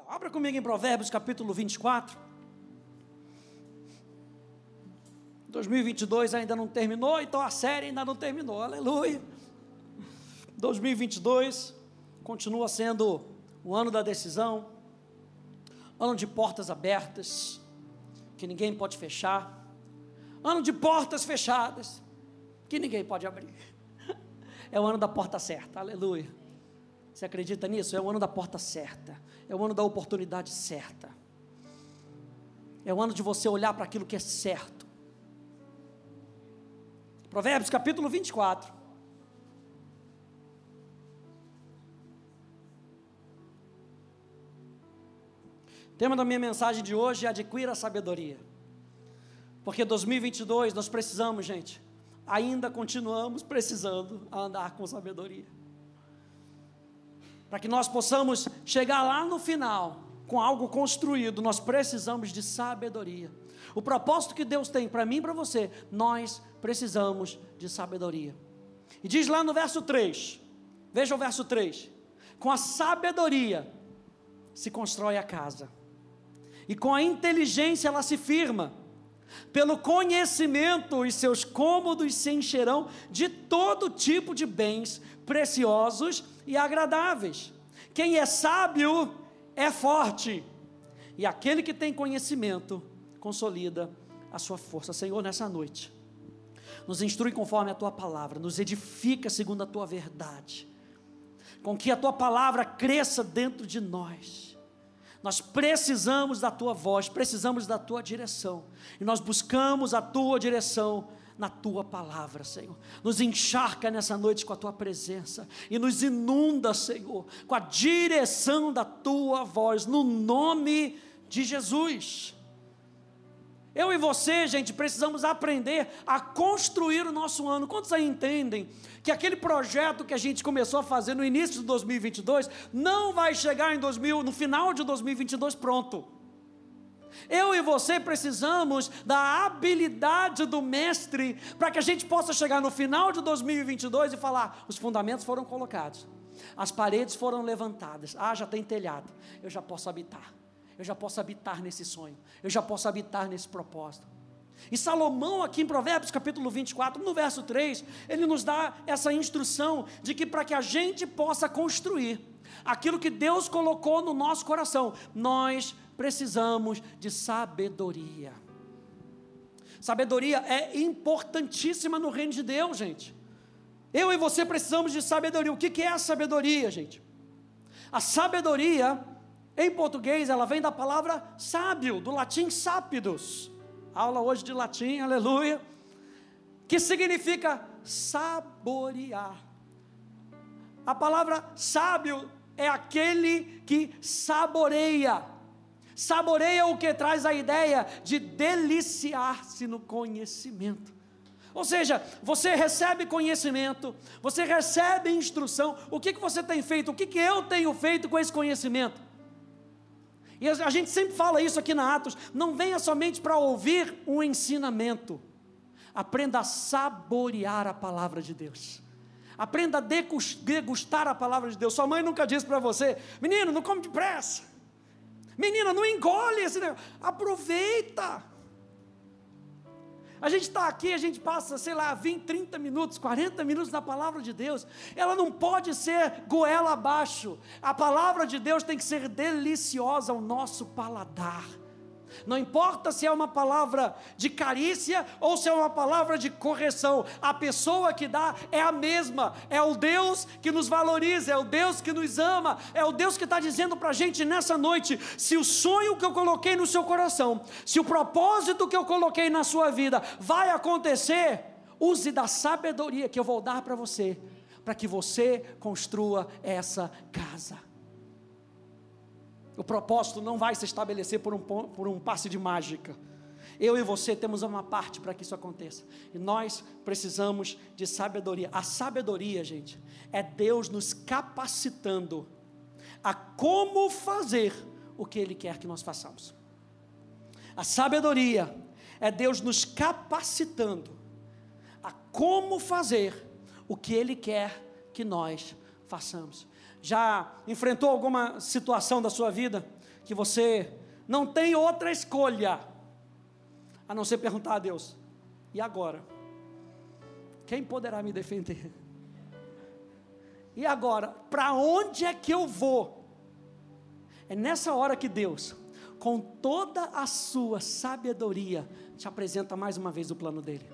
Legal. Abra comigo em Provérbios capítulo 24. 2022 ainda não terminou, então a série ainda não terminou. Aleluia. 2022 continua sendo o ano da decisão, ano de portas abertas, que ninguém pode fechar, ano de portas fechadas, que ninguém pode abrir. É o ano da porta certa, aleluia. Você acredita nisso? É o ano da porta certa, é o ano da oportunidade certa, é o ano de você olhar para aquilo que é certo. Provérbios capítulo 24. O tema da minha mensagem de hoje é adquira a sabedoria. Porque 2022 nós precisamos, gente, ainda continuamos precisando andar com sabedoria. Para que nós possamos chegar lá no final com algo construído, nós precisamos de sabedoria. O propósito que Deus tem para mim e para você, nós precisamos de sabedoria. E diz lá no verso 3, veja o verso 3: com a sabedoria se constrói a casa, e com a inteligência ela se firma. Pelo conhecimento, os seus cômodos se encherão de todo tipo de bens preciosos e agradáveis. Quem é sábio é forte, e aquele que tem conhecimento consolida a sua força. Senhor, nessa noite, nos instrui conforme a tua palavra, nos edifica segundo a tua verdade, com que a tua palavra cresça dentro de nós nós precisamos da tua voz, precisamos da tua direção. E nós buscamos a tua direção na tua palavra, Senhor. Nos encharca nessa noite com a tua presença e nos inunda, Senhor, com a direção da tua voz, no nome de Jesus. Eu e você, gente, precisamos aprender a construir o nosso ano. Quantos aí entendem que aquele projeto que a gente começou a fazer no início de 2022 não vai chegar em 2000, no final de 2022 pronto? Eu e você precisamos da habilidade do mestre para que a gente possa chegar no final de 2022 e falar: os fundamentos foram colocados, as paredes foram levantadas, ah, já tem telhado, eu já posso habitar eu já posso habitar nesse sonho, eu já posso habitar nesse propósito. E Salomão, aqui em Provérbios capítulo 24, no verso 3, ele nos dá essa instrução de que para que a gente possa construir aquilo que Deus colocou no nosso coração, nós precisamos de sabedoria. Sabedoria é importantíssima no reino de Deus, gente. Eu e você precisamos de sabedoria. O que é a sabedoria, gente? A sabedoria em português, ela vem da palavra sábio, do latim sapidus. Aula hoje de latim, aleluia. Que significa saborear. A palavra sábio é aquele que saboreia. Saboreia o que traz a ideia de deliciar-se no conhecimento. Ou seja, você recebe conhecimento, você recebe instrução. O que, que você tem feito? O que, que eu tenho feito com esse conhecimento? E a gente sempre fala isso aqui na Atos: não venha somente para ouvir um ensinamento, aprenda a saborear a palavra de Deus. Aprenda a degustar a palavra de Deus. Sua mãe nunca disse para você: menino, não come depressa. Menina, não engole esse negócio. Aproveita. A gente está aqui, a gente passa, sei lá, 20, 30 minutos, 40 minutos na palavra de Deus. Ela não pode ser goela abaixo. A palavra de Deus tem que ser deliciosa ao nosso paladar. Não importa se é uma palavra de carícia ou se é uma palavra de correção, a pessoa que dá é a mesma, é o Deus que nos valoriza, é o Deus que nos ama, é o Deus que está dizendo para a gente nessa noite: se o sonho que eu coloquei no seu coração, se o propósito que eu coloquei na sua vida vai acontecer, use da sabedoria que eu vou dar para você, para que você construa essa casa. O propósito não vai se estabelecer por um, por um passe de mágica. Eu e você temos uma parte para que isso aconteça. E nós precisamos de sabedoria. A sabedoria, gente, é Deus nos capacitando a como fazer o que Ele quer que nós façamos. A sabedoria é Deus nos capacitando a como fazer o que Ele quer que nós façamos. Já enfrentou alguma situação da sua vida que você não tem outra escolha a não ser perguntar a Deus: e agora? Quem poderá me defender? E agora, para onde é que eu vou? É nessa hora que Deus, com toda a sua sabedoria, te apresenta mais uma vez o plano dele.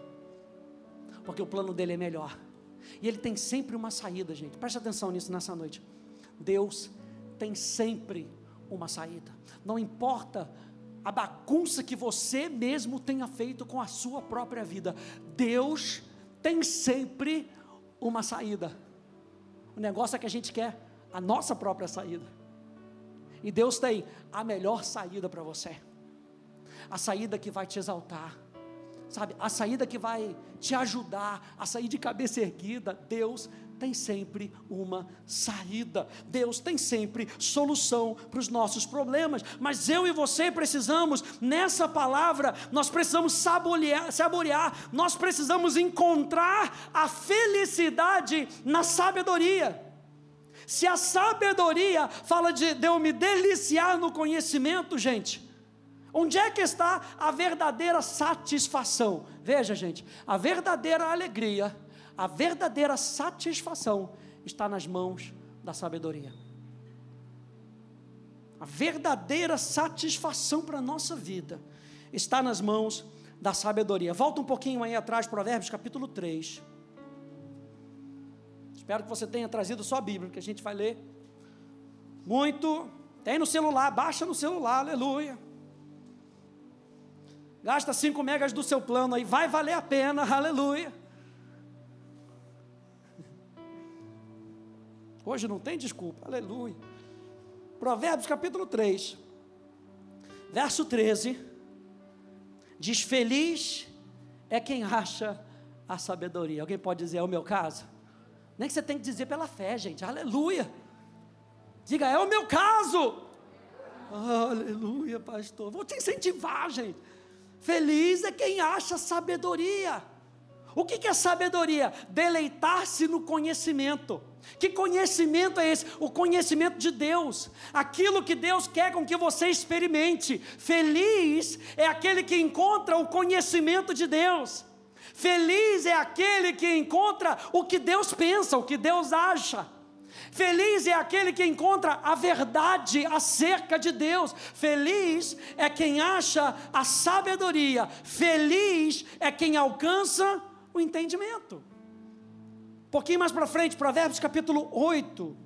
Porque o plano dele é melhor. E ele tem sempre uma saída, gente. Preste atenção nisso nessa noite. Deus tem sempre uma saída. Não importa a bagunça que você mesmo tenha feito com a sua própria vida, Deus tem sempre uma saída. O negócio é que a gente quer a nossa própria saída. E Deus tem a melhor saída para você. A saída que vai te exaltar. Sabe? A saída que vai te ajudar a sair de cabeça erguida. Deus tem sempre uma saída. Deus tem sempre solução para os nossos problemas. Mas eu e você precisamos, nessa palavra, nós precisamos saborear, saborear nós precisamos encontrar a felicidade na sabedoria. Se a sabedoria fala de, de eu me deliciar no conhecimento, gente, onde é que está a verdadeira satisfação? Veja, gente, a verdadeira alegria a verdadeira satisfação está nas mãos da sabedoria. A verdadeira satisfação para a nossa vida está nas mãos da sabedoria. Volta um pouquinho aí atrás, Provérbios capítulo 3. Espero que você tenha trazido sua Bíblia, que a gente vai ler muito. Tem no celular, baixa no celular, aleluia. Gasta 5 megas do seu plano aí, vai valer a pena, aleluia. Hoje não tem desculpa, aleluia. Provérbios capítulo 3, verso 13, diz: Feliz é quem acha a sabedoria. Alguém pode dizer, é o meu caso? Nem que você tem que dizer pela fé, gente, aleluia. Diga, é o meu caso. Aleluia, pastor. Vou te incentivar, gente. Feliz é quem acha sabedoria. O que é sabedoria? Deleitar-se no conhecimento. Que conhecimento é esse? O conhecimento de Deus, aquilo que Deus quer com que você experimente. Feliz é aquele que encontra o conhecimento de Deus. Feliz é aquele que encontra o que Deus pensa, o que Deus acha. Feliz é aquele que encontra a verdade acerca de Deus. Feliz é quem acha a sabedoria. Feliz é quem alcança o entendimento. Um pouquinho mais para frente, Provérbios capítulo 8.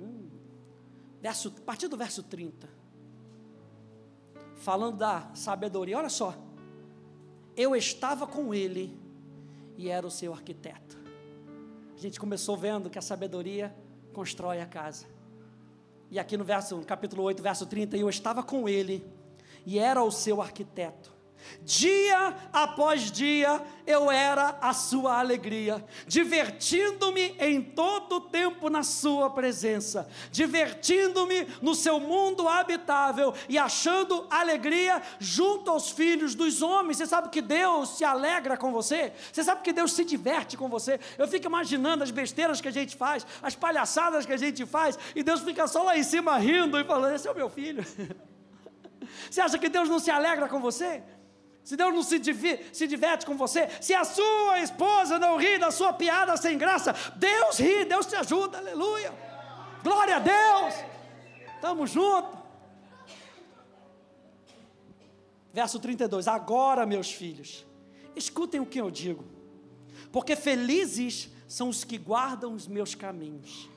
Hum. Verso, a partir do verso 30, falando da sabedoria, olha só, eu estava com ele e era o seu arquiteto. A gente começou vendo que a sabedoria constrói a casa. E aqui no verso, no capítulo 8, verso 30, eu estava com ele e era o seu arquiteto. Dia após dia eu era a sua alegria, divertindo-me em todo o tempo na sua presença, divertindo-me no seu mundo habitável e achando alegria junto aos filhos dos homens. Você sabe que Deus se alegra com você? Você sabe que Deus se diverte com você? Eu fico imaginando as besteiras que a gente faz, as palhaçadas que a gente faz, e Deus fica só lá em cima rindo e falando: Esse é o meu filho. Você acha que Deus não se alegra com você? Se Deus não se, se diverte com você, se a sua esposa não ri da sua piada sem graça, Deus ri, Deus te ajuda, aleluia. Glória a Deus. Estamos juntos. Verso 32: Agora, meus filhos, escutem o que eu digo, porque felizes são os que guardam os meus caminhos,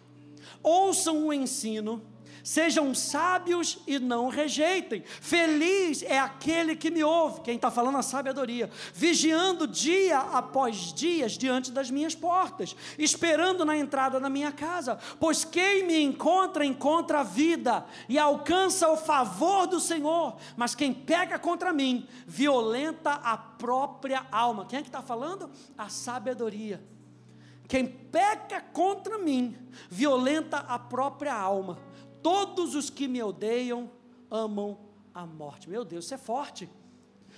ouçam o ensino Sejam sábios e não rejeitem. Feliz é aquele que me ouve, quem está falando a sabedoria, vigiando dia após dias diante das minhas portas, esperando na entrada da minha casa. Pois quem me encontra, encontra a vida e alcança o favor do Senhor. Mas quem pega contra mim, violenta a própria alma. Quem é que está falando? A sabedoria. Quem peca contra mim, violenta a própria alma todos os que me odeiam amam a morte. Meu Deus, isso é forte.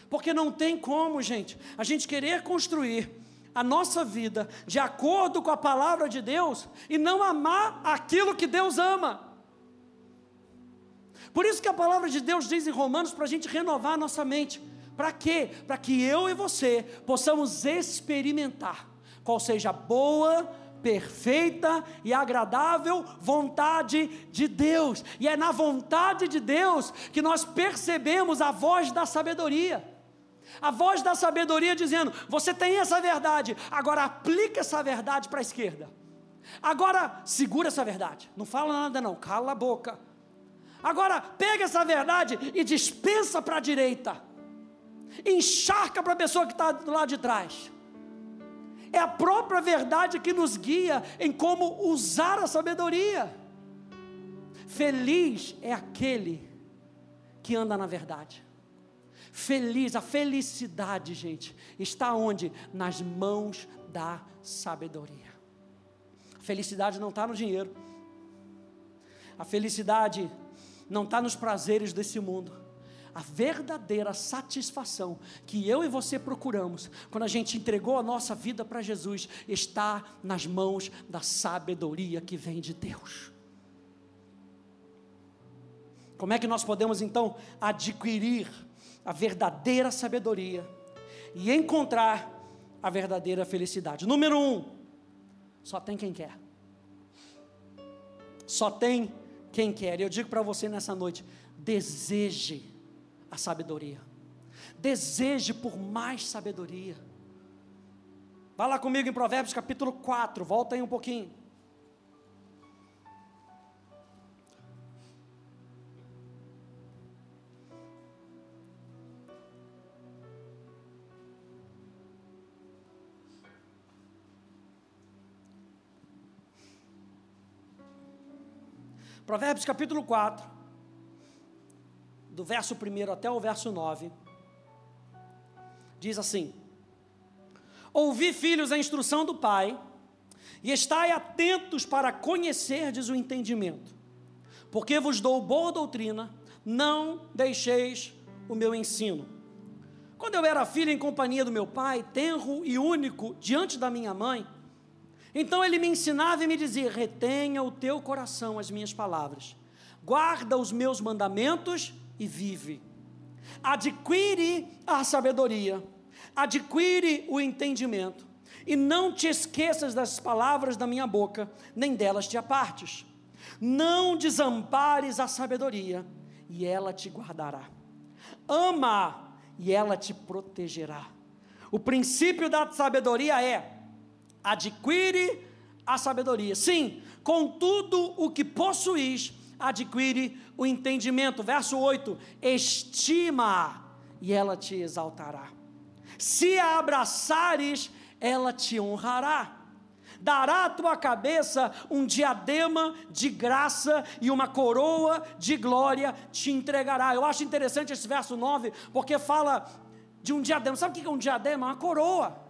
Porque não tem como, gente, a gente querer construir a nossa vida de acordo com a palavra de Deus e não amar aquilo que Deus ama. Por isso que a palavra de Deus diz em Romanos para a gente renovar a nossa mente. Para quê? Para que eu e você possamos experimentar qual seja a boa, perfeita e agradável vontade de Deus. E é na vontade de Deus que nós percebemos a voz da sabedoria. A voz da sabedoria dizendo: você tem essa verdade, agora aplica essa verdade para a esquerda. Agora segura essa verdade, não fala nada, não, cala a boca. Agora pega essa verdade e dispensa para a direita, encharca para a pessoa que está do lado de trás. É a própria verdade que nos guia em como usar a sabedoria. Feliz é aquele que anda na verdade. Feliz, a felicidade, gente, está onde? Nas mãos da sabedoria. A felicidade não está no dinheiro. A felicidade não está nos prazeres desse mundo a verdadeira satisfação que eu e você procuramos, quando a gente entregou a nossa vida para Jesus, está nas mãos da sabedoria que vem de Deus. Como é que nós podemos então adquirir a verdadeira sabedoria e encontrar a verdadeira felicidade? Número um, só tem quem quer. Só tem quem quer. Eu digo para você nessa noite: deseje a sabedoria. Deseje por mais sabedoria. Vá lá comigo em Provérbios capítulo 4, volta aí um pouquinho. Provérbios capítulo 4 do verso 1 até o verso 9, diz assim: Ouvi, filhos, a instrução do Pai, e estai atentos para conhecerdes o entendimento, porque vos dou boa doutrina, não deixeis o meu ensino. Quando eu era filho em companhia do meu pai, tenro e único diante da minha mãe, então ele me ensinava e me dizia: retenha o teu coração as minhas palavras, guarda os meus mandamentos e vive. Adquire a sabedoria, adquire o entendimento, e não te esqueças das palavras da minha boca, nem delas te apartes. Não desampares a sabedoria, e ela te guardará. Ama, e ela te protegerá. O princípio da sabedoria é: adquire a sabedoria. Sim, com tudo o que possuís, adquire o entendimento. Verso 8: estima e ela te exaltará. Se a abraçares, ela te honrará. Dará à tua cabeça um diadema de graça e uma coroa de glória te entregará. Eu acho interessante esse verso 9, porque fala de um diadema. Sabe o que é um diadema? Uma coroa.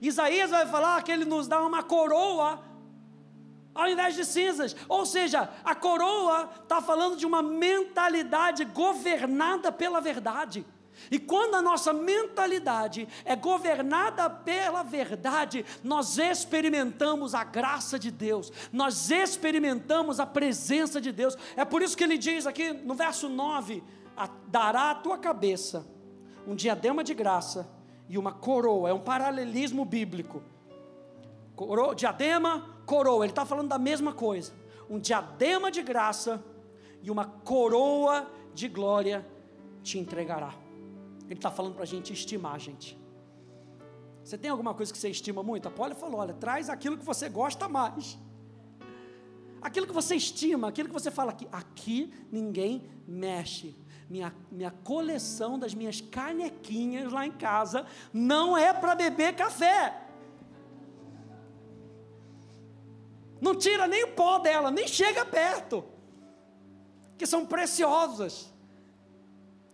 Isaías vai falar que ele nos dá uma coroa ao invés de cinzas. Ou seja, a coroa está falando de uma mentalidade governada pela verdade. E quando a nossa mentalidade é governada pela verdade, nós experimentamos a graça de Deus, nós experimentamos a presença de Deus. É por isso que ele diz aqui no verso 9: dará à tua cabeça um diadema de graça e uma coroa, é um paralelismo bíblico. Coro, diadema, coroa, ele está falando da mesma coisa. Um diadema de graça e uma coroa de glória te entregará. Ele está falando para a gente estimar, gente. Você tem alguma coisa que você estima muito? A Polly falou: olha, traz aquilo que você gosta mais. Aquilo que você estima, aquilo que você fala aqui, aqui ninguém mexe. Minha, minha coleção das minhas canequinhas lá em casa não é para beber café. Não tira nem o pó dela, nem chega perto. Que são preciosas.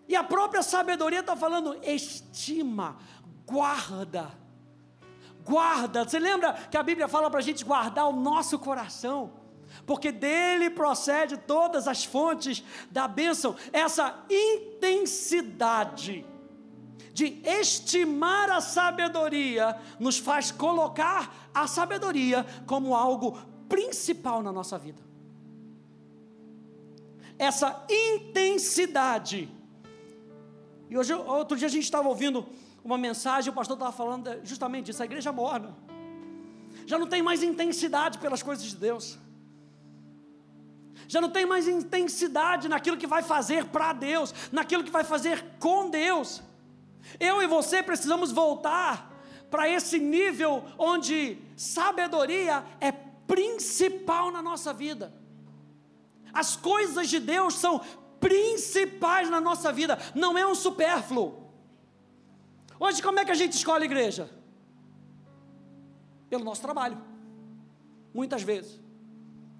E a própria sabedoria está falando: estima, guarda. Guarda. Você lembra que a Bíblia fala para a gente guardar o nosso coração? porque dele procede todas as fontes da bênção. Essa intensidade de estimar a sabedoria nos faz colocar a sabedoria como algo principal na nossa vida. Essa intensidade. E hoje, outro dia a gente estava ouvindo uma mensagem, o pastor estava falando justamente disso, a igreja morna. Já não tem mais intensidade pelas coisas de Deus já não tem mais intensidade naquilo que vai fazer para Deus, naquilo que vai fazer com Deus. Eu e você precisamos voltar para esse nível onde sabedoria é principal na nossa vida. As coisas de Deus são principais na nossa vida, não é um supérfluo. Hoje, como é que a gente escolhe igreja? Pelo nosso trabalho, muitas vezes.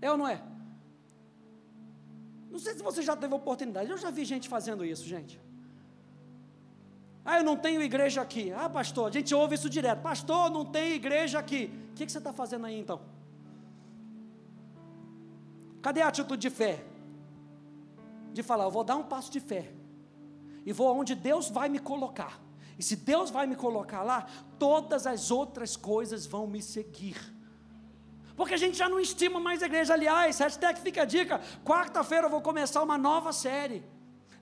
É ou não é? Não sei se você já teve oportunidade, eu já vi gente fazendo isso, gente. Ah, eu não tenho igreja aqui. Ah, pastor, a gente ouve isso direto. Pastor, não tem igreja aqui. O que, que você está fazendo aí então? Cadê a atitude de fé? De falar, eu vou dar um passo de fé. E vou aonde Deus vai me colocar. E se Deus vai me colocar lá, todas as outras coisas vão me seguir. Porque a gente já não estima mais a igreja. Aliás, hashtag fica a dica. Quarta-feira eu vou começar uma nova série.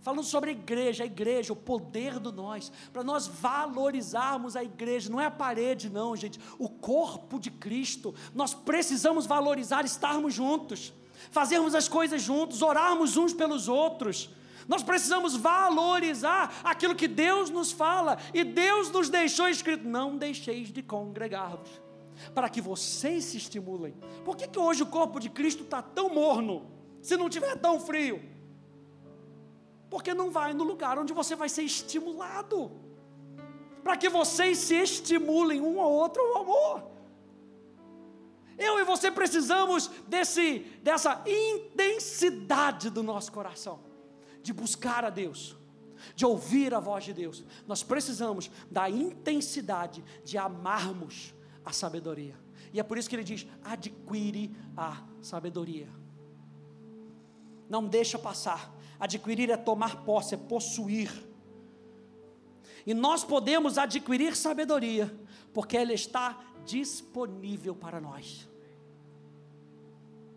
Falando sobre a igreja, a igreja, o poder do nós, para nós valorizarmos a igreja, não é a parede, não, gente, o corpo de Cristo. Nós precisamos valorizar, estarmos juntos, fazermos as coisas juntos, orarmos uns pelos outros. Nós precisamos valorizar aquilo que Deus nos fala, e Deus nos deixou escrito: não deixeis de congregar-vos para que vocês se estimulem. Por que, que hoje o corpo de Cristo está tão morno, se não tiver tão frio? Porque não vai no lugar onde você vai ser estimulado, para que vocês se estimulem um ao outro ao amor. Eu e você precisamos desse, dessa intensidade do nosso coração, de buscar a Deus, de ouvir a voz de Deus. Nós precisamos da intensidade de amarmos a sabedoria. E é por isso que ele diz: adquire a sabedoria. Não deixa passar. Adquirir é tomar posse, é possuir. E nós podemos adquirir sabedoria, porque ela está disponível para nós.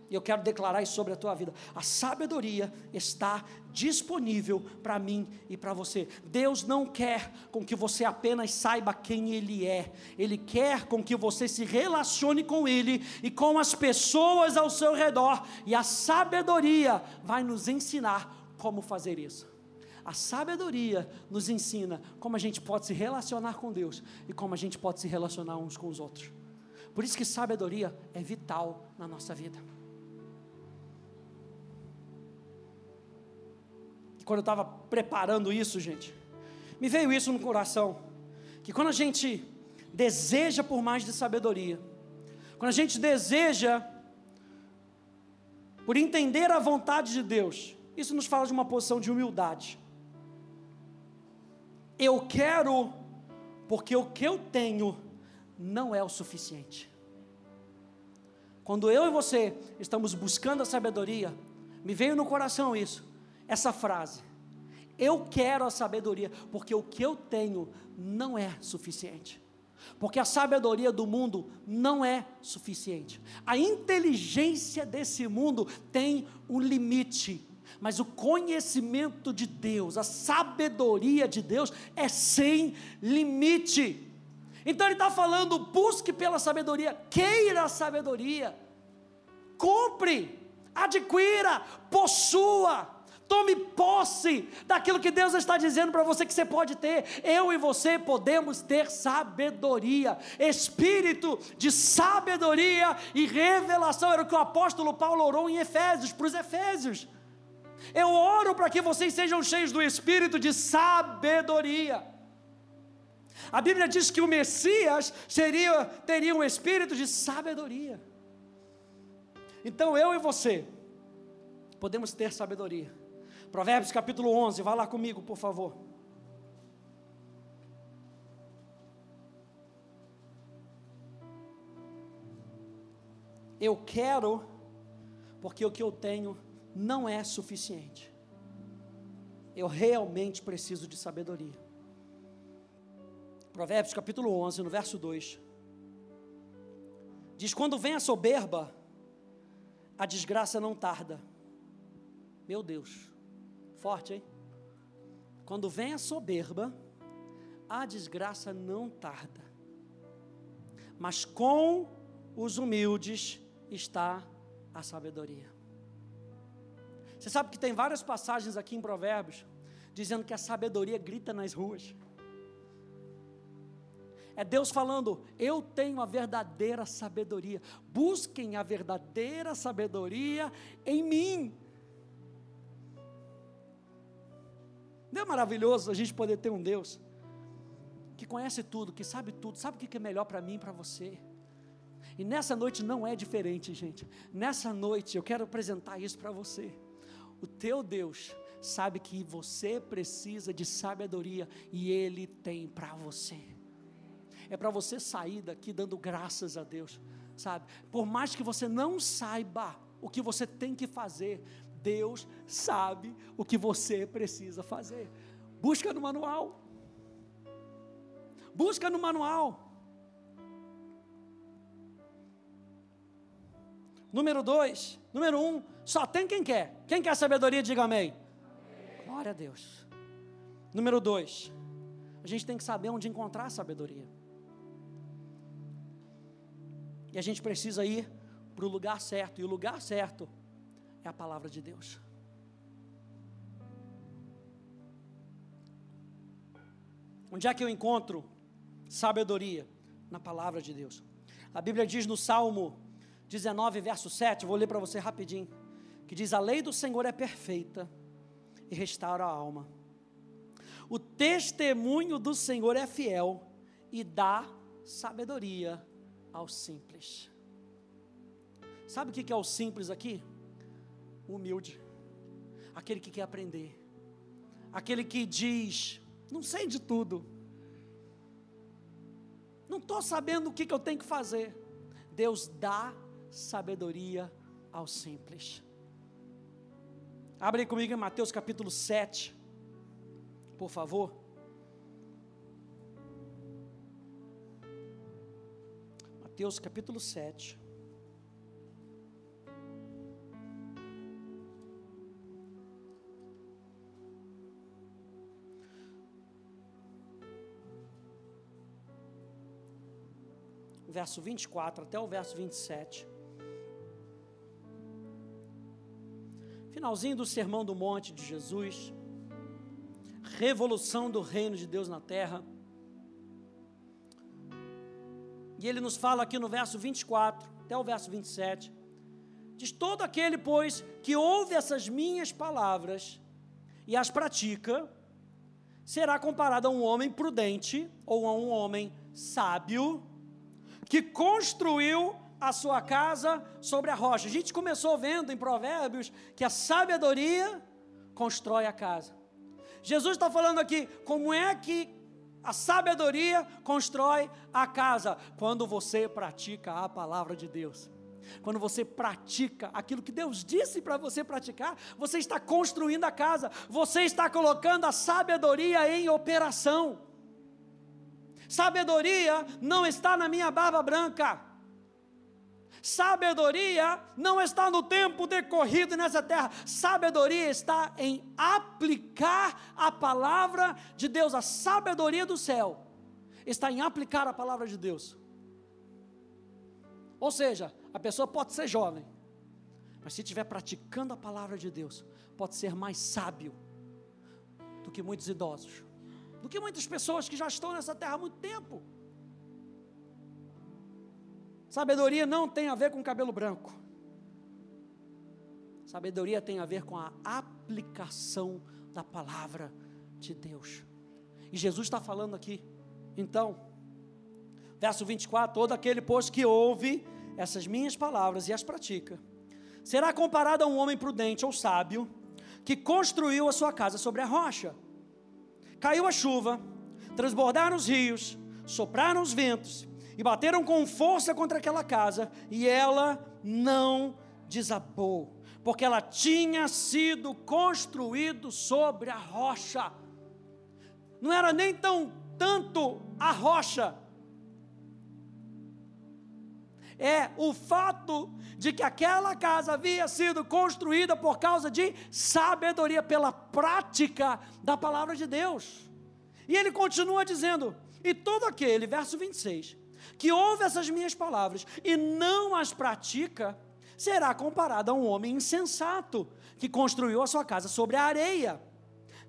E eu quero declarar isso sobre a tua vida. A sabedoria está disponível para mim e para você. Deus não quer com que você apenas saiba quem Ele é, Ele quer com que você se relacione com Ele e com as pessoas ao seu redor, e a sabedoria vai nos ensinar como fazer isso. A sabedoria nos ensina como a gente pode se relacionar com Deus e como a gente pode se relacionar uns com os outros. Por isso que sabedoria é vital na nossa vida. quando eu estava preparando isso, gente, me veio isso no coração, que quando a gente deseja por mais de sabedoria, quando a gente deseja por entender a vontade de Deus, isso nos fala de uma posição de humildade. Eu quero, porque o que eu tenho não é o suficiente. Quando eu e você estamos buscando a sabedoria, me veio no coração isso essa frase. Eu quero a sabedoria, porque o que eu tenho não é suficiente. Porque a sabedoria do mundo não é suficiente. A inteligência desse mundo tem um limite, mas o conhecimento de Deus, a sabedoria de Deus é sem limite. Então ele está falando: busque pela sabedoria, queira a sabedoria, compre, adquira, possua. Tome posse daquilo que Deus está dizendo para você que você pode ter. Eu e você podemos ter sabedoria, espírito de sabedoria e revelação. Era o que o apóstolo Paulo orou em Efésios, para os Efésios. Eu oro para que vocês sejam cheios do espírito de sabedoria. A Bíblia diz que o Messias seria, teria um espírito de sabedoria. Então eu e você podemos ter sabedoria Provérbios capítulo 11, vá lá comigo, por favor. Eu quero, porque o que eu tenho não é suficiente. Eu realmente preciso de sabedoria. Provérbios capítulo 11, no verso 2. Diz: Quando vem a soberba, a desgraça não tarda. Meu Deus, forte, hein? Quando vem a soberba, a desgraça não tarda. Mas com os humildes está a sabedoria. Você sabe que tem várias passagens aqui em Provérbios dizendo que a sabedoria grita nas ruas. É Deus falando: Eu tenho a verdadeira sabedoria. Busquem a verdadeira sabedoria em mim. Não é maravilhoso a gente poder ter um Deus que conhece tudo, que sabe tudo, sabe o que é melhor para mim e para você. E nessa noite não é diferente, gente. Nessa noite eu quero apresentar isso para você. O teu Deus sabe que você precisa de sabedoria e Ele tem para você. É para você sair daqui dando graças a Deus, sabe? Por mais que você não saiba o que você tem que fazer, Deus sabe o que você precisa fazer. Busca no manual. Busca no manual. Número dois, número um, só tem quem quer. Quem quer sabedoria, diga amém. amém. Glória a Deus. Número dois, a gente tem que saber onde encontrar a sabedoria. E a gente precisa ir para o lugar certo. E o lugar certo é a palavra de Deus. Onde é que eu encontro sabedoria? Na palavra de Deus. A Bíblia diz no Salmo 19, verso 7, vou ler para você rapidinho, que diz: A lei do Senhor é perfeita e restaura a alma. O testemunho do Senhor é fiel e dá sabedoria ao simples. Sabe o que é o simples aqui? humilde, aquele que quer aprender, aquele que diz: não sei de tudo, não estou sabendo o que, que eu tenho que fazer. Deus dá sabedoria aos simples. Abre comigo em Mateus capítulo 7, por favor. Mateus capítulo 7. verso 24 até o verso 27. Finalzinho do Sermão do Monte de Jesus. Revolução do reino de Deus na terra. E ele nos fala aqui no verso 24 até o verso 27. Diz: Todo aquele, pois, que ouve essas minhas palavras e as pratica, será comparado a um homem prudente ou a um homem sábio que construiu a sua casa sobre a rocha. A gente começou vendo em Provérbios que a sabedoria constrói a casa. Jesus está falando aqui como é que a sabedoria constrói a casa quando você pratica a palavra de Deus. Quando você pratica aquilo que Deus disse para você praticar, você está construindo a casa, você está colocando a sabedoria em operação. Sabedoria não está na minha barba branca. Sabedoria não está no tempo decorrido nessa terra. Sabedoria está em aplicar a palavra de Deus. A sabedoria do céu está em aplicar a palavra de Deus. Ou seja, a pessoa pode ser jovem, mas se estiver praticando a palavra de Deus, pode ser mais sábio do que muitos idosos do que muitas pessoas que já estão nessa terra há muito tempo. Sabedoria não tem a ver com cabelo branco. Sabedoria tem a ver com a aplicação da palavra de Deus. E Jesus está falando aqui. Então, verso 24: todo aquele, pois, que ouve essas minhas palavras e as pratica, será comparado a um homem prudente ou sábio, que construiu a sua casa sobre a rocha. Caiu a chuva, transbordaram os rios, sopraram os ventos e bateram com força contra aquela casa, e ela não desabou, porque ela tinha sido construído sobre a rocha. Não era nem tão tanto a rocha, é o fato de que aquela casa havia sido construída por causa de sabedoria, pela prática da palavra de Deus. E ele continua dizendo: E todo aquele, verso 26, que ouve essas minhas palavras e não as pratica, será comparado a um homem insensato que construiu a sua casa sobre a areia.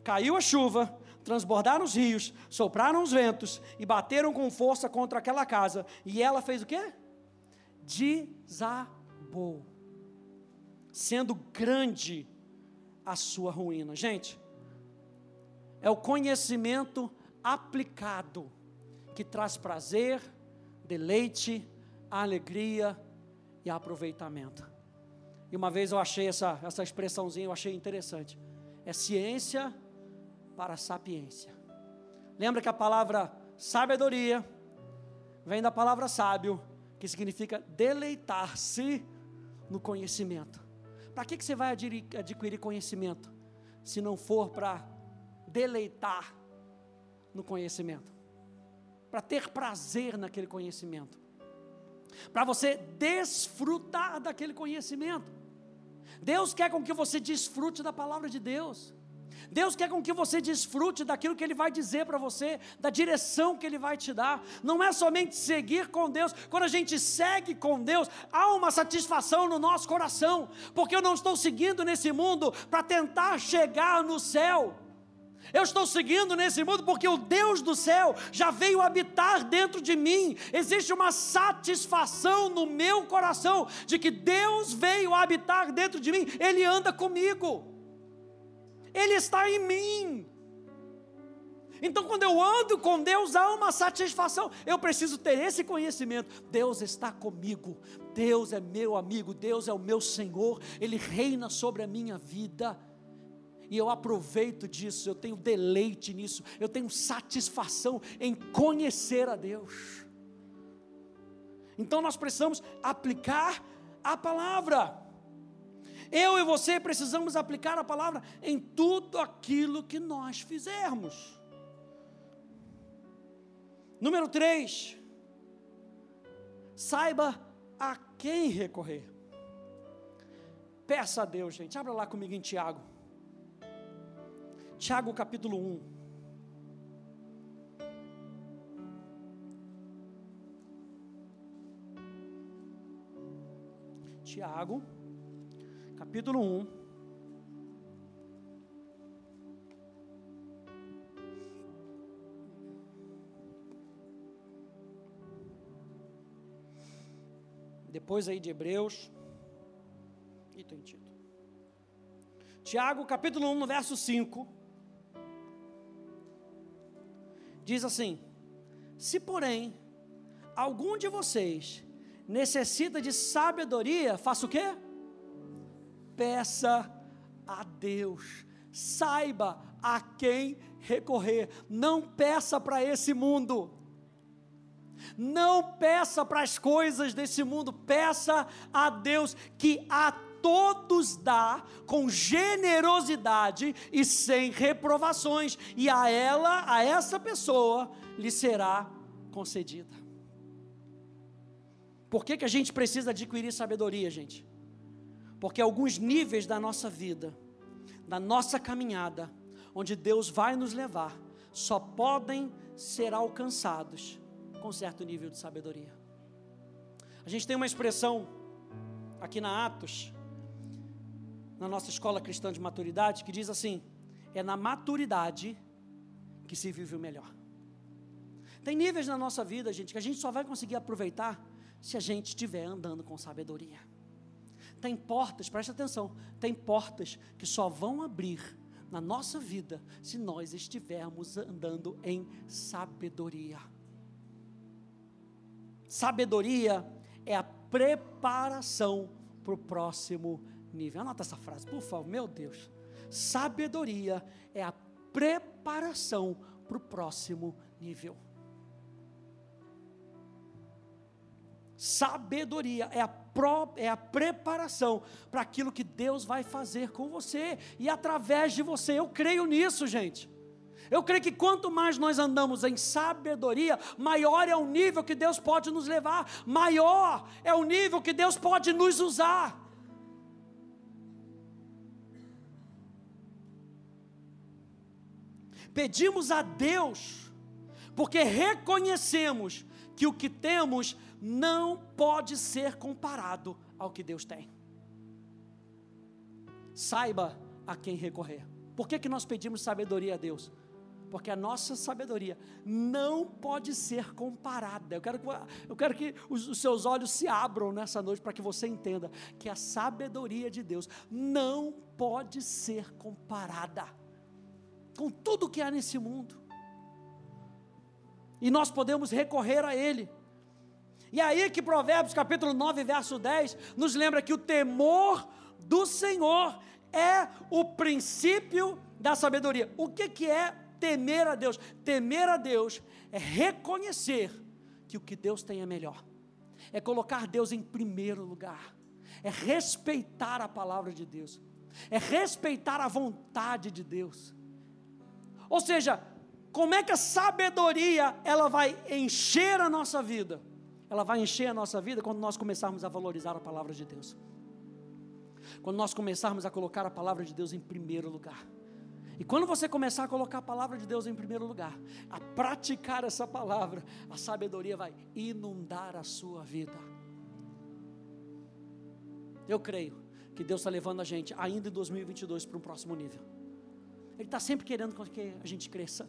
Caiu a chuva, transbordaram os rios, sopraram os ventos e bateram com força contra aquela casa, e ela fez o quê? desabou, sendo grande a sua ruína. Gente, é o conhecimento aplicado que traz prazer, deleite, alegria e aproveitamento. E uma vez eu achei essa, essa expressãozinha, eu achei interessante. É ciência para sapiência. Lembra que a palavra sabedoria vem da palavra sábio, que significa deleitar-se no conhecimento. Para que, que você vai adquirir conhecimento, se não for para deleitar no conhecimento? Para ter prazer naquele conhecimento, para você desfrutar daquele conhecimento. Deus quer com que você desfrute da palavra de Deus. Deus quer com que você desfrute daquilo que Ele vai dizer para você, da direção que Ele vai te dar. Não é somente seguir com Deus. Quando a gente segue com Deus, há uma satisfação no nosso coração, porque eu não estou seguindo nesse mundo para tentar chegar no céu. Eu estou seguindo nesse mundo porque o Deus do céu já veio habitar dentro de mim. Existe uma satisfação no meu coração de que Deus veio habitar dentro de mim, Ele anda comigo. Ele está em mim. Então, quando eu ando com Deus, há uma satisfação. Eu preciso ter esse conhecimento. Deus está comigo. Deus é meu amigo. Deus é o meu Senhor. Ele reina sobre a minha vida. E eu aproveito disso. Eu tenho deleite nisso. Eu tenho satisfação em conhecer a Deus. Então, nós precisamos aplicar a palavra. Eu e você precisamos aplicar a palavra em tudo aquilo que nós fizermos. Número 3. Saiba a quem recorrer. Peça a Deus, gente. Abra lá comigo em Tiago. Tiago capítulo 1. Tiago capítulo 1. Depois aí de Hebreus. E tem. Tiago, capítulo 1, no verso 5. Diz assim: Se porém algum de vocês necessita de sabedoria, faça o quê? peça a Deus, saiba a quem recorrer, não peça para esse mundo, não peça para as coisas desse mundo, peça a Deus que a todos dá com generosidade e sem reprovações, e a ela, a essa pessoa, lhe será concedida. Por que, que a gente precisa adquirir sabedoria, gente? Porque alguns níveis da nossa vida, da nossa caminhada, onde Deus vai nos levar, só podem ser alcançados com certo nível de sabedoria. A gente tem uma expressão aqui na Atos, na nossa escola cristã de maturidade, que diz assim: é na maturidade que se vive o melhor. Tem níveis na nossa vida, gente, que a gente só vai conseguir aproveitar se a gente estiver andando com sabedoria. Tem portas, preste atenção, tem portas que só vão abrir na nossa vida se nós estivermos andando em sabedoria. Sabedoria é a preparação para o próximo nível. Anota essa frase, por favor, meu Deus. Sabedoria é a preparação para o próximo nível. Sabedoria é a pró, é a preparação para aquilo que Deus vai fazer com você e através de você. Eu creio nisso, gente. Eu creio que quanto mais nós andamos em sabedoria, maior é o nível que Deus pode nos levar, maior é o nível que Deus pode nos usar. Pedimos a Deus, porque reconhecemos que o que temos não pode ser comparado ao que Deus tem. Saiba a quem recorrer. Por que, que nós pedimos sabedoria a Deus? porque a nossa sabedoria não pode ser comparada. Eu quero que, eu quero que os, os seus olhos se abram nessa noite para que você entenda que a sabedoria de Deus não pode ser comparada com tudo que há nesse mundo. E nós podemos recorrer a Ele. E aí que Provérbios capítulo 9, verso 10, nos lembra que o temor do Senhor é o princípio da sabedoria. O que, que é temer a Deus. Temer a Deus é reconhecer que o que Deus tem é melhor, é colocar Deus em primeiro lugar, é respeitar a palavra de Deus, é respeitar a vontade de Deus. Ou seja, como é que a sabedoria ela vai encher a nossa vida? Ela vai encher a nossa vida quando nós começarmos a valorizar a palavra de Deus. Quando nós começarmos a colocar a palavra de Deus em primeiro lugar. E quando você começar a colocar a palavra de Deus em primeiro lugar, a praticar essa palavra, a sabedoria vai inundar a sua vida. Eu creio que Deus está levando a gente, ainda em 2022, para um próximo nível. Ele está sempre querendo que a gente cresça.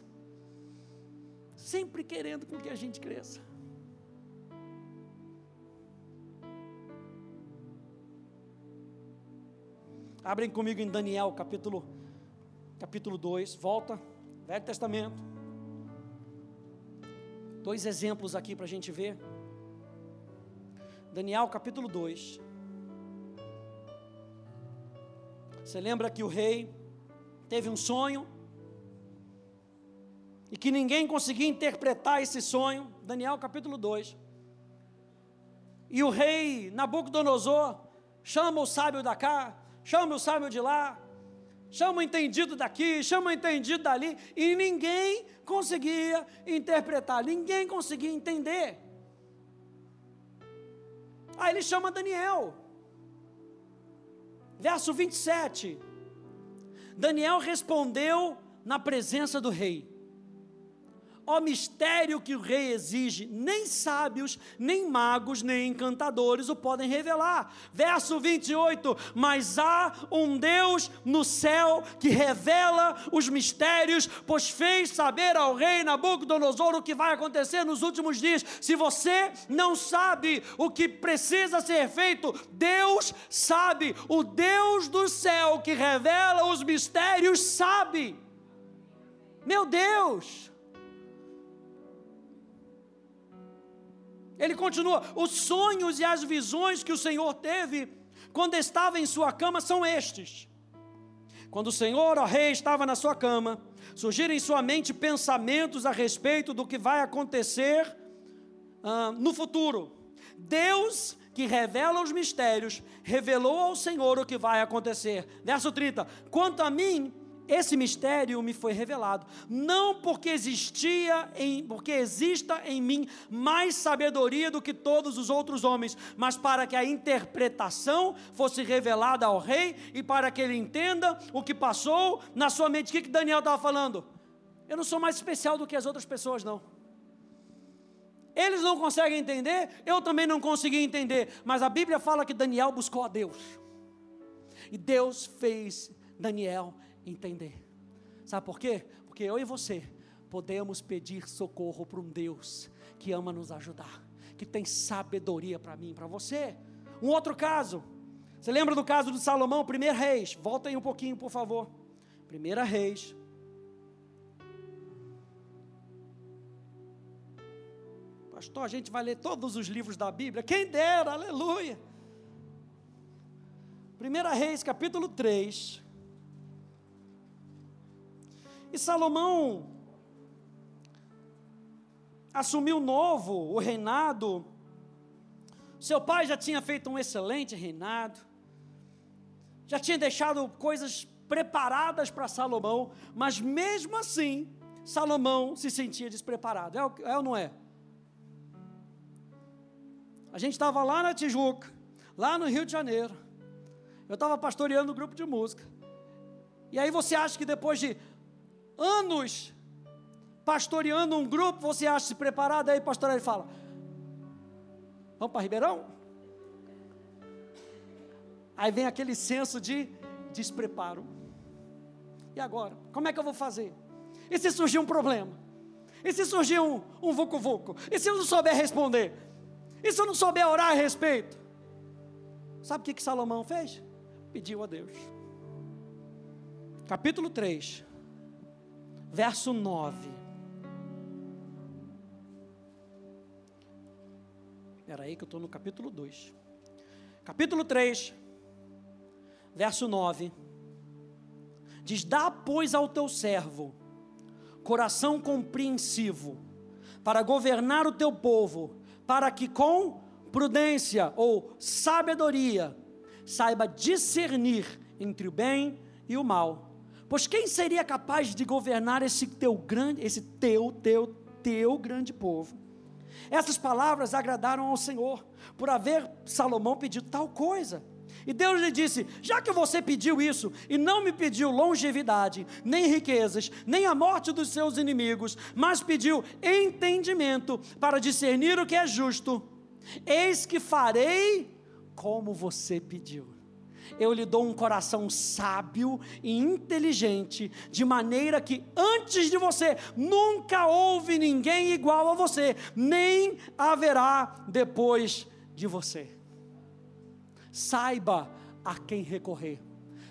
Sempre querendo com que a gente cresça. Abrem comigo em Daniel, capítulo capítulo 2, volta, Velho Testamento. Dois exemplos aqui para a gente ver. Daniel capítulo 2. Você lembra que o rei teve um sonho e que ninguém conseguia interpretar esse sonho? Daniel capítulo 2. E o rei Nabucodonosor chama o sábio da cá, chama o sábio de lá, chama o entendido daqui, chama o entendido dali, e ninguém conseguia interpretar, ninguém conseguia entender. Aí ele chama Daniel, verso 27. Daniel respondeu na presença do rei: Ó mistério que o rei exige, nem sábios, nem magos, nem encantadores o podem revelar. Verso 28: Mas há um Deus no céu que revela os mistérios, pois fez saber ao rei Nabucodonosor o que vai acontecer nos últimos dias. Se você não sabe o que precisa ser feito, Deus sabe, o Deus do céu que revela os mistérios sabe. Meu Deus! Ele continua: os sonhos e as visões que o Senhor teve quando estava em sua cama são estes. Quando o Senhor, ó rei, estava na sua cama, surgiram em sua mente pensamentos a respeito do que vai acontecer ah, no futuro. Deus, que revela os mistérios, revelou ao Senhor o que vai acontecer. Verso 30: Quanto a mim, esse mistério me foi revelado, não porque existia em, porque exista em mim mais sabedoria do que todos os outros homens, mas para que a interpretação fosse revelada ao rei e para que ele entenda o que passou na sua mente. O que, que Daniel estava falando? Eu não sou mais especial do que as outras pessoas, não. Eles não conseguem entender, eu também não consegui entender, mas a Bíblia fala que Daniel buscou a Deus. E Deus fez Daniel entender. Sabe por quê? Porque eu e você podemos pedir socorro para um Deus que ama nos ajudar, que tem sabedoria para mim, para você. Um outro caso, você lembra do caso de Salomão, primeiro reis? Volta aí um pouquinho, por favor. Primeira reis. Pastor, a gente vai ler todos os livros da Bíblia. Quem dera, aleluia. Primeira Reis, capítulo 3. E Salomão assumiu novo o reinado Seu pai já tinha feito um excelente reinado, já tinha deixado coisas preparadas para Salomão, mas mesmo assim, Salomão se sentia despreparado. É, é ou não é? A gente estava lá na Tijuca, lá no Rio de Janeiro. Eu estava pastoreando um grupo de música. E aí você acha que depois de anos pastoreando um grupo, você acha-se preparado? Aí pastor ele fala: Vamos para Ribeirão? Aí vem aquele senso de despreparo. E agora? Como é que eu vou fazer? E se surgir um problema? E se surgir um, um vucu-vucu? E se eu não souber responder? E se eu não souber orar a respeito? Sabe o que, que Salomão fez? Pediu a Deus. Capítulo 3, verso 9. Espera aí que eu estou no capítulo 2. Capítulo 3, verso 9. Diz: Dá, pois, ao teu servo coração compreensivo, para governar o teu povo, para que com prudência ou sabedoria saiba discernir entre o bem e o mal. Pois quem seria capaz de governar esse teu grande, esse teu, teu, teu grande povo? Essas palavras agradaram ao Senhor, por haver Salomão pedido tal coisa. E Deus lhe disse: Já que você pediu isso e não me pediu longevidade, nem riquezas, nem a morte dos seus inimigos, mas pediu entendimento para discernir o que é justo, eis que farei como você pediu. Eu lhe dou um coração sábio e inteligente, de maneira que antes de você nunca houve ninguém igual a você, nem haverá depois de você. Saiba a quem recorrer.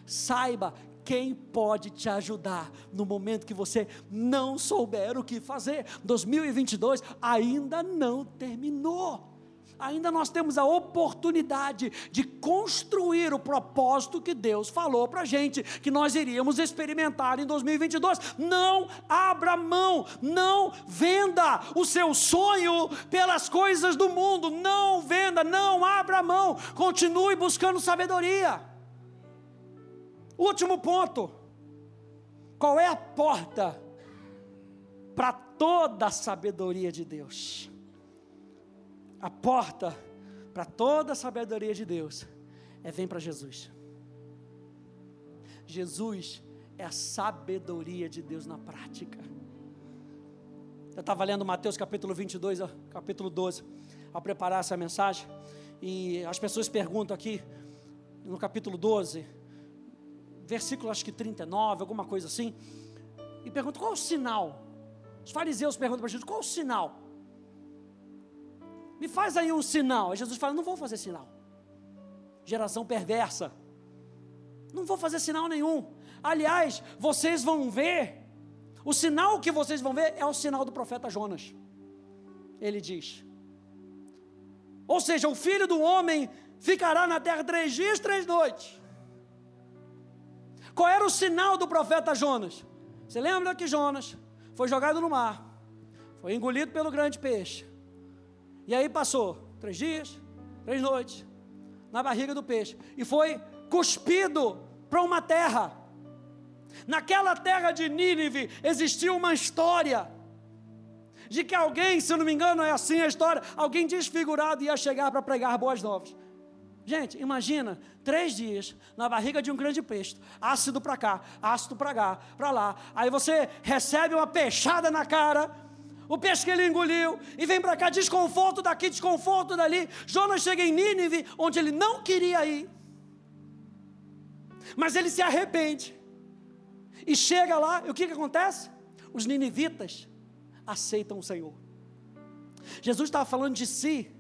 Saiba quem pode te ajudar no momento que você não souber o que fazer. 2022 ainda não terminou ainda nós temos a oportunidade de construir o propósito que Deus falou para a gente, que nós iríamos experimentar em 2022. Não abra mão, não venda o seu sonho pelas coisas do mundo, não venda, não abra mão, continue buscando sabedoria. Último ponto: qual é a porta para toda a sabedoria de Deus? A porta para toda a sabedoria de Deus é vem para Jesus. Jesus é a sabedoria de Deus na prática. Eu estava lendo Mateus capítulo 22, capítulo 12, ao preparar essa mensagem, e as pessoas perguntam aqui, no capítulo 12, versículo acho que 39, alguma coisa assim, e perguntam qual o sinal? Os fariseus perguntam para Jesus: qual o sinal? Me faz aí um sinal. Jesus fala: Não vou fazer sinal. Geração perversa. Não vou fazer sinal nenhum. Aliás, vocês vão ver. O sinal que vocês vão ver é o sinal do profeta Jonas. Ele diz. Ou seja, o filho do homem ficará na terra três dias, três noites. Qual era o sinal do profeta Jonas? Você lembra que Jonas foi jogado no mar, foi engolido pelo grande peixe, e aí passou três dias, três noites, na barriga do peixe, e foi cuspido para uma terra. Naquela terra de Nínive existiu uma história de que alguém, se eu não me engano, é assim a história, alguém desfigurado ia chegar para pregar boas novas. Gente, imagina, três dias na barriga de um grande peixe, ácido para cá, ácido para cá, para lá. Aí você recebe uma peixada na cara, o peixe que ele engoliu, e vem para cá, desconforto daqui, desconforto dali. Jonas chega em Nínive, onde ele não queria ir, mas ele se arrepende, e chega lá, e o que, que acontece? Os ninivitas aceitam o Senhor. Jesus estava falando de si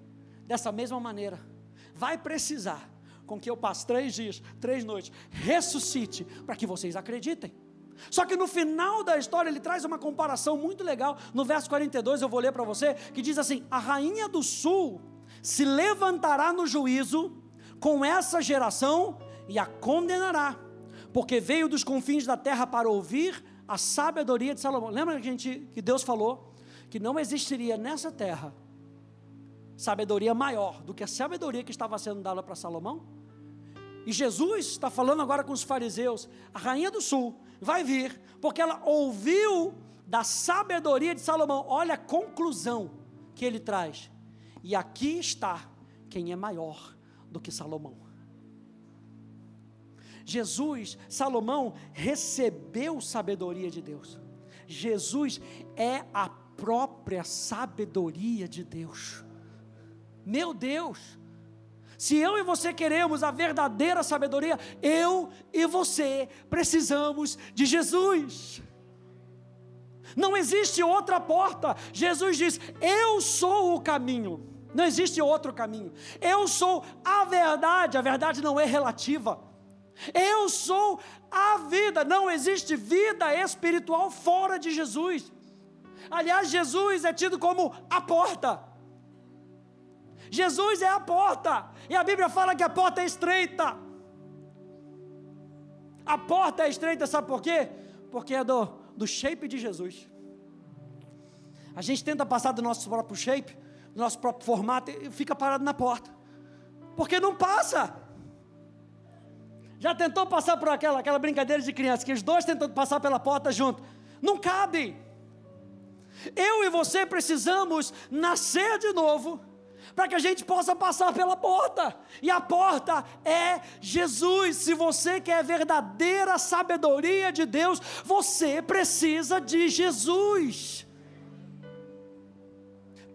dessa mesma maneira. Vai precisar com que eu passe três dias, três noites, ressuscite, para que vocês acreditem. Só que no final da história ele traz uma comparação muito legal. No verso 42 eu vou ler para você, que diz assim: A rainha do sul se levantará no juízo com essa geração e a condenará, porque veio dos confins da terra para ouvir a sabedoria de Salomão. Lembra que, gente, que Deus falou que não existiria nessa terra sabedoria maior do que a sabedoria que estava sendo dada para Salomão? E Jesus está falando agora com os fariseus: a rainha do sul vai vir, porque ela ouviu da sabedoria de Salomão. Olha a conclusão que ele traz. E aqui está quem é maior do que Salomão. Jesus, Salomão recebeu sabedoria de Deus. Jesus é a própria sabedoria de Deus. Meu Deus! Se eu e você queremos a verdadeira sabedoria, eu e você precisamos de Jesus. Não existe outra porta. Jesus diz: Eu sou o caminho. Não existe outro caminho. Eu sou a verdade. A verdade não é relativa. Eu sou a vida. Não existe vida espiritual fora de Jesus. Aliás, Jesus é tido como a porta. Jesus é a porta. E a Bíblia fala que a porta é estreita. A porta é estreita, sabe por quê? Porque é do, do shape de Jesus. A gente tenta passar do nosso próprio shape, do nosso próprio formato, e fica parado na porta. Porque não passa. Já tentou passar por aquela, aquela brincadeira de criança, que os dois tentam passar pela porta junto. Não cabe. Eu e você precisamos nascer de novo para que a gente possa passar pela porta. E a porta é Jesus. Se você quer verdadeira sabedoria de Deus, você precisa de Jesus.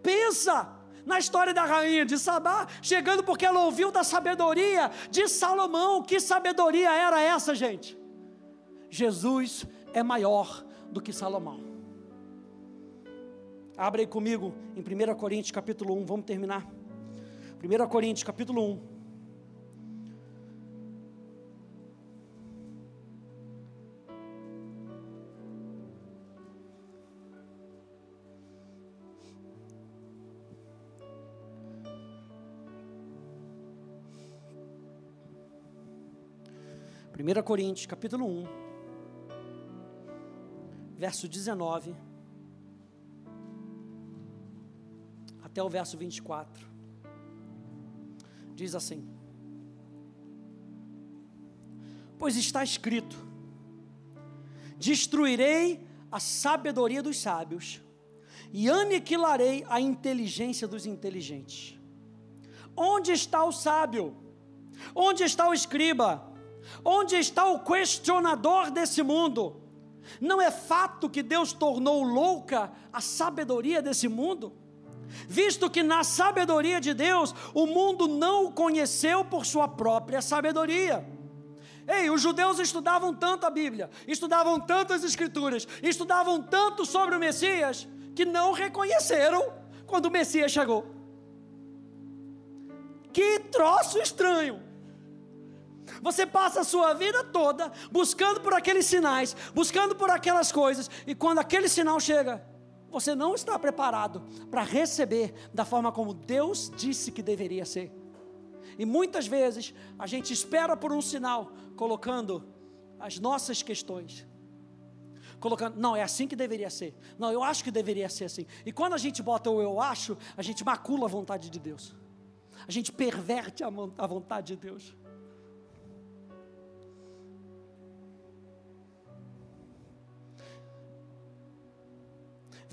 Pensa na história da rainha de Sabá, chegando porque ela ouviu da sabedoria de Salomão. Que sabedoria era essa, gente? Jesus é maior do que Salomão. Abre aí comigo em 1 Coríntios capítulo 1, vamos terminar. 1 Coríntios capítulo 1. Primeira Coríntios, capítulo 1, verso 19 até o verso 24. Diz assim: Pois está escrito: Destruirei a sabedoria dos sábios e aniquilarei a inteligência dos inteligentes. Onde está o sábio? Onde está o escriba? Onde está o questionador desse mundo? Não é fato que Deus tornou louca a sabedoria desse mundo? Visto que na sabedoria de Deus o mundo não o conheceu por sua própria sabedoria. Ei, os judeus estudavam tanto a Bíblia, estudavam tanto as Escrituras, estudavam tanto sobre o Messias, que não reconheceram quando o Messias chegou. Que troço estranho! Você passa a sua vida toda buscando por aqueles sinais, buscando por aquelas coisas, e quando aquele sinal chega, você não está preparado para receber da forma como Deus disse que deveria ser. E muitas vezes a gente espera por um sinal, colocando as nossas questões. Colocando, não, é assim que deveria ser. Não, eu acho que deveria ser assim. E quando a gente bota o eu acho, a gente macula a vontade de Deus. A gente perverte a vontade de Deus.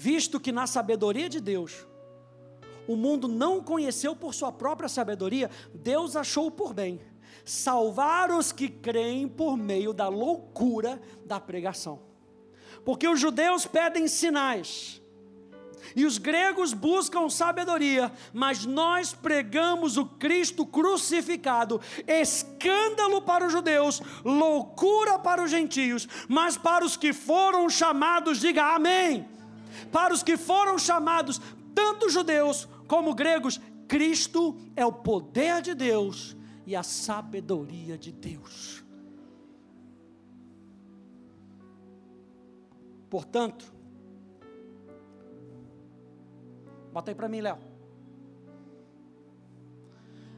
Visto que na sabedoria de Deus, o mundo não conheceu por sua própria sabedoria, Deus achou por bem salvar os que creem por meio da loucura da pregação. Porque os judeus pedem sinais, e os gregos buscam sabedoria, mas nós pregamos o Cristo crucificado, escândalo para os judeus, loucura para os gentios, mas para os que foram chamados, diga amém para os que foram chamados, tanto judeus como gregos, Cristo é o poder de Deus e a sabedoria de Deus. Portanto, bota aí para mim, Léo.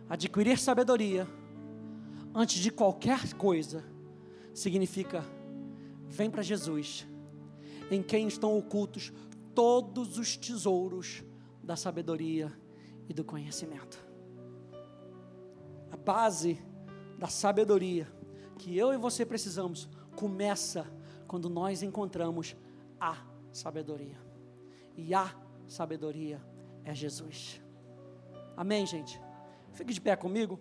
Adquirir sabedoria antes de qualquer coisa significa vem para Jesus, em quem estão ocultos todos os tesouros da sabedoria e do conhecimento. A base da sabedoria que eu e você precisamos começa quando nós encontramos a sabedoria. E a sabedoria é Jesus. Amém, gente? Fique de pé comigo.